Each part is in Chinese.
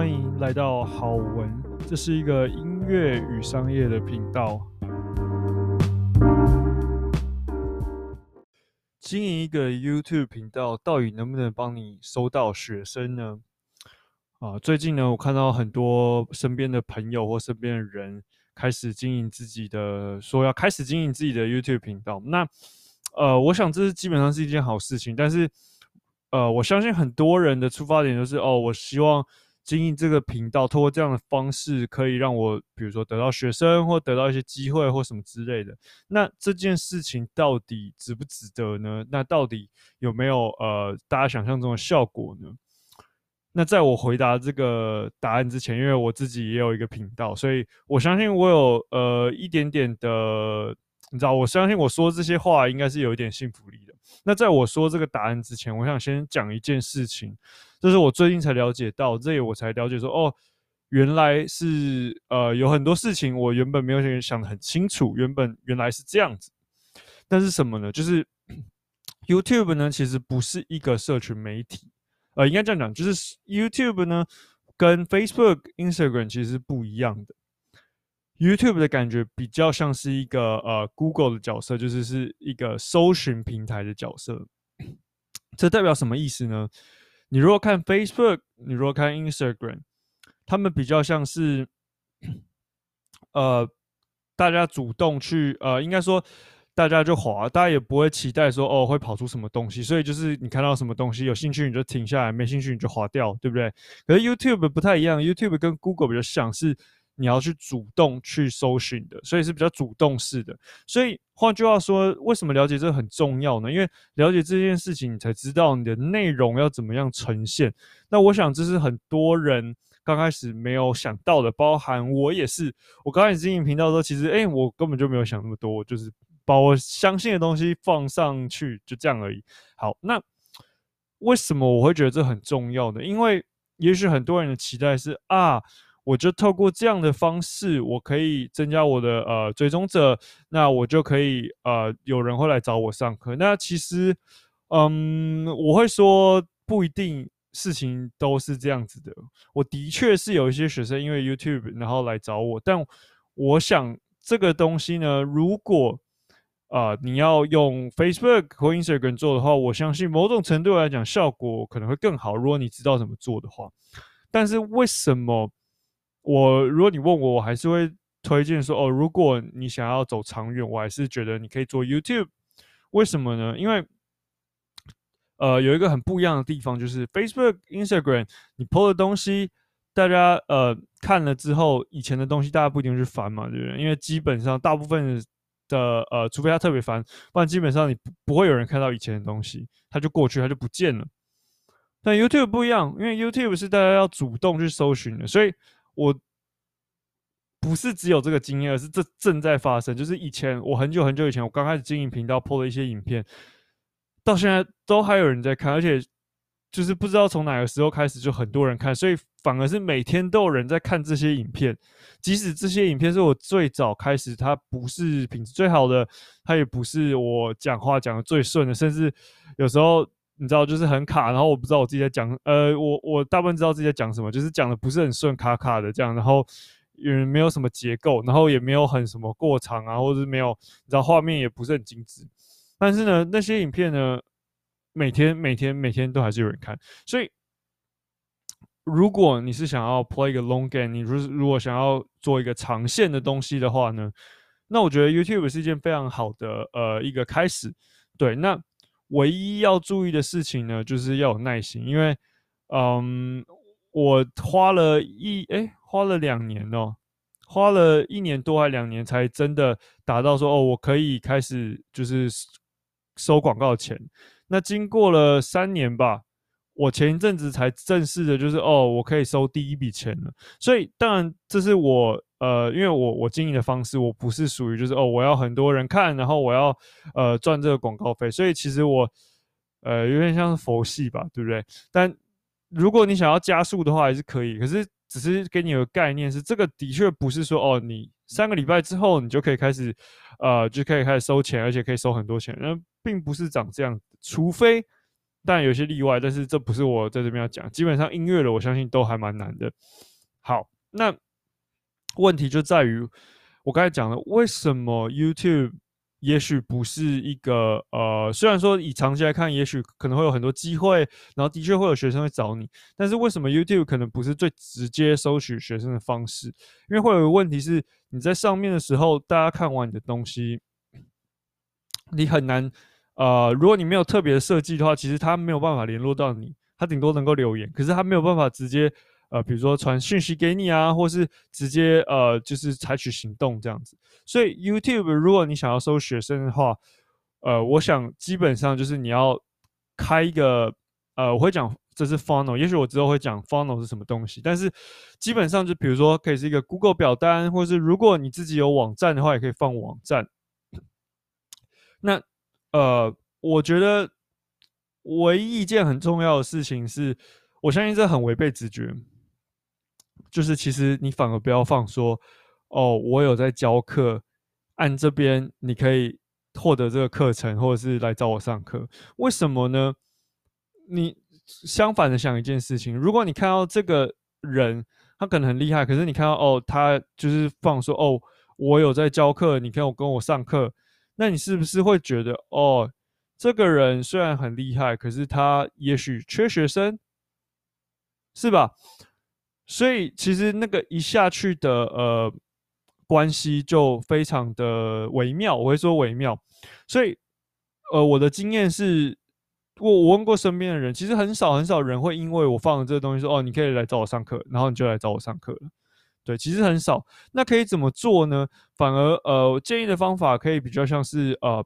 欢迎来到好文，这是一个音乐与商业的频道。经营一个 YouTube 频道，到底能不能帮你收到学生呢？啊，最近呢，我看到很多身边的朋友或身边的人开始经营自己的，说要开始经营自己的 YouTube 频道。那，呃，我想这是基本上是一件好事情，但是，呃，我相信很多人的出发点就是，哦，我希望。经营这个频道，通过这样的方式，可以让我，比如说得到学生，或得到一些机会，或什么之类的。那这件事情到底值不值得呢？那到底有没有呃大家想象中的效果呢？那在我回答这个答案之前，因为我自己也有一个频道，所以我相信我有呃一点点的，你知道，我相信我说这些话应该是有一点信服力的。那在我说这个答案之前，我想先讲一件事情。这是我最近才了解到，这也我才了解说，哦，原来是呃有很多事情我原本没有想想的很清楚，原本原来是这样子。但是什么呢？就是 YouTube 呢，其实不是一个社群媒体，呃，应该这样讲，就是 YouTube 呢跟 Facebook、Instagram 其实是不一样的。YouTube 的感觉比较像是一个呃 Google 的角色，就是是一个搜寻平台的角色。这代表什么意思呢？你如果看 Facebook，你如果看 Instagram，他们比较像是，呃，大家主动去，呃，应该说大家就滑，大家也不会期待说哦会跑出什么东西，所以就是你看到什么东西有兴趣你就停下来，没兴趣你就滑掉，对不对？可是 YouTube 不太一样，YouTube 跟 Google 比较像是。你要去主动去搜寻的，所以是比较主动式的。所以换句话说，为什么了解这很重要呢？因为了解这件事情，你才知道你的内容要怎么样呈现。那我想这是很多人刚开始没有想到的，包含我也是。我刚开始经营频道的时候，其实诶、我根本就没有想那么多，就是把我相信的东西放上去，就这样而已。好，那为什么我会觉得这很重要呢？因为也许很多人的期待是啊。我就透过这样的方式，我可以增加我的呃追踪者，那我就可以呃有人会来找我上课。那其实，嗯，我会说不一定事情都是这样子的。我的确是有一些学生因为 YouTube 然后来找我，但我想这个东西呢，如果啊、你要用 Facebook 或 Instagram 做的话，我相信某种程度来讲效果可能会更好。如果你知道怎么做的话，但是为什么？我如果你问我，我还是会推荐说哦，如果你想要走长远，我还是觉得你可以做 YouTube。为什么呢？因为呃有一个很不一样的地方，就是 Facebook、Instagram 你 po 的东西，大家呃看了之后，以前的东西大家不一定去翻嘛，对不对？因为基本上大部分的呃，除非他特别烦，不然基本上你不不会有人看到以前的东西，他就过去，他就不见了。但 YouTube 不一样，因为 YouTube 是大家要主动去搜寻的，所以。我不是只有这个经验，而是这正在发生。就是以前我很久很久以前，我刚开始经营频道播了一些影片，到现在都还有人在看，而且就是不知道从哪个时候开始就很多人看，所以反而是每天都有人在看这些影片。即使这些影片是我最早开始，它不是品质最好的，它也不是我讲话讲的最顺的，甚至有时候。你知道，就是很卡，然后我不知道我自己在讲，呃，我我大部分知道自己在讲什么，就是讲的不是很顺，卡卡的这样，然后也没有什么结构，然后也没有很什么过长啊，或者是没有，你知道画面也不是很精致，但是呢，那些影片呢，每天每天每天都还是有人看，所以如果你是想要 play 一个 long game，你如如果想要做一个长线的东西的话呢，那我觉得 YouTube 是一件非常好的呃一个开始，对，那。唯一要注意的事情呢，就是要有耐心，因为，嗯，我花了一诶，花了两年哦，花了一年多还两年才真的达到说哦，我可以开始就是收广告钱。那经过了三年吧，我前一阵子才正式的，就是哦，我可以收第一笔钱了。所以当然这是我。呃，因为我我经营的方式，我不是属于就是哦，我要很多人看，然后我要呃赚这个广告费，所以其实我呃有点像是佛系吧，对不对？但如果你想要加速的话，还是可以。可是只是给你有个概念是，这个的确不是说哦，你三个礼拜之后你就可以开始呃就可以开始收钱，而且可以收很多钱，那并不是长这样，除非但有些例外，但是这不是我在这边要讲。基本上音乐的，我相信都还蛮难的。好，那问题就在于我刚才讲了，为什么 YouTube 也许不是一个呃，虽然说以长期来看，也许可能会有很多机会，然后的确会有学生会找你，但是为什么 YouTube 可能不是最直接收取学生的方式？因为会有一个问题是，你在上面的时候，大家看完你的东西，你很难。呃，如果你没有特别的设计的话，其实他没有办法联络到你，他顶多能够留言，可是他没有办法直接呃，比如说传讯息给你啊，或是直接呃，就是采取行动这样子。所以 YouTube 如果你想要收学生的话，呃，我想基本上就是你要开一个呃，我会讲这是 funnel，也许我之后会讲 funnel 是什么东西，但是基本上就比如说可以是一个 Google 表单，或是如果你自己有网站的话，也可以放网站。那呃，我觉得唯一一件很重要的事情是，我相信这很违背直觉，就是其实你反而不要放说，哦，我有在教课，按这边你可以获得这个课程，或者是来找我上课。为什么呢？你相反的想一件事情，如果你看到这个人他可能很厉害，可是你看到哦，他就是放说，哦，我有在教课，你可以跟我上课。那你是不是会觉得，哦，这个人虽然很厉害，可是他也许缺学生，是吧？所以其实那个一下去的呃关系就非常的微妙，我会说微妙。所以呃，我的经验是，我我问过身边的人，其实很少很少人会因为我放了这个东西说，哦，你可以来找我上课，然后你就来找我上课了。对，其实很少。那可以怎么做呢？反而，呃，我建议的方法可以比较像是，呃，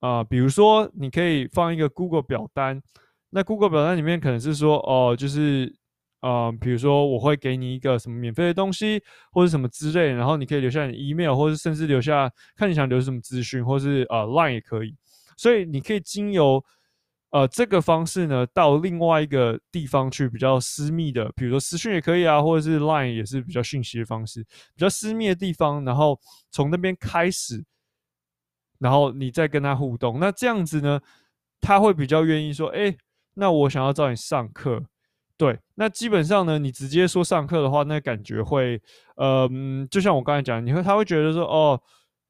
啊、比如说，你可以放一个 Google 表单。那 Google 表单里面可能是说，哦、就是，呃，比如说，我会给你一个什么免费的东西，或者什么之类，然后你可以留下你 email，或者甚至留下看你想留什么资讯，或是呃 Line 也可以。所以你可以经由。呃，这个方式呢，到另外一个地方去比较私密的，比如说私讯也可以啊，或者是 Line 也是比较讯息的方式，比较私密的地方，然后从那边开始，然后你再跟他互动，那这样子呢，他会比较愿意说，哎，那我想要找你上课，对，那基本上呢，你直接说上课的话，那感觉会，呃，就像我刚才讲，你会他会觉得说，哦，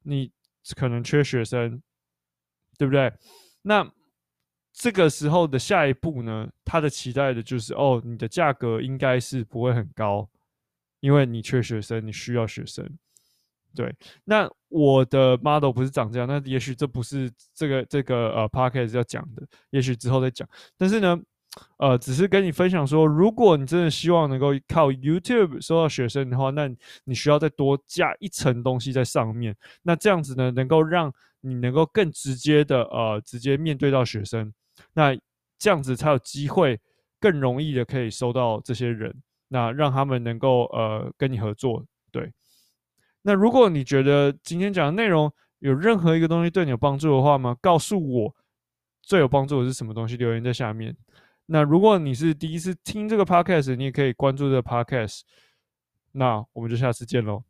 你可能缺学生，对不对？那这个时候的下一步呢，他的期待的就是哦，你的价格应该是不会很高，因为你缺学生，你需要学生。对，那我的 model 不是长这样，那也许这不是这个这个呃 podcast 要讲的，也许之后再讲。但是呢，呃，只是跟你分享说，如果你真的希望能够靠 YouTube 收到学生的话，那你需要再多加一层东西在上面。那这样子呢，能够让你能够更直接的呃，直接面对到学生。那这样子才有机会更容易的可以收到这些人，那让他们能够呃跟你合作。对，那如果你觉得今天讲的内容有任何一个东西对你有帮助的话吗？告诉我最有帮助的是什么东西，留言在下面。那如果你是第一次听这个 podcast，你也可以关注这个 podcast。那我们就下次见喽。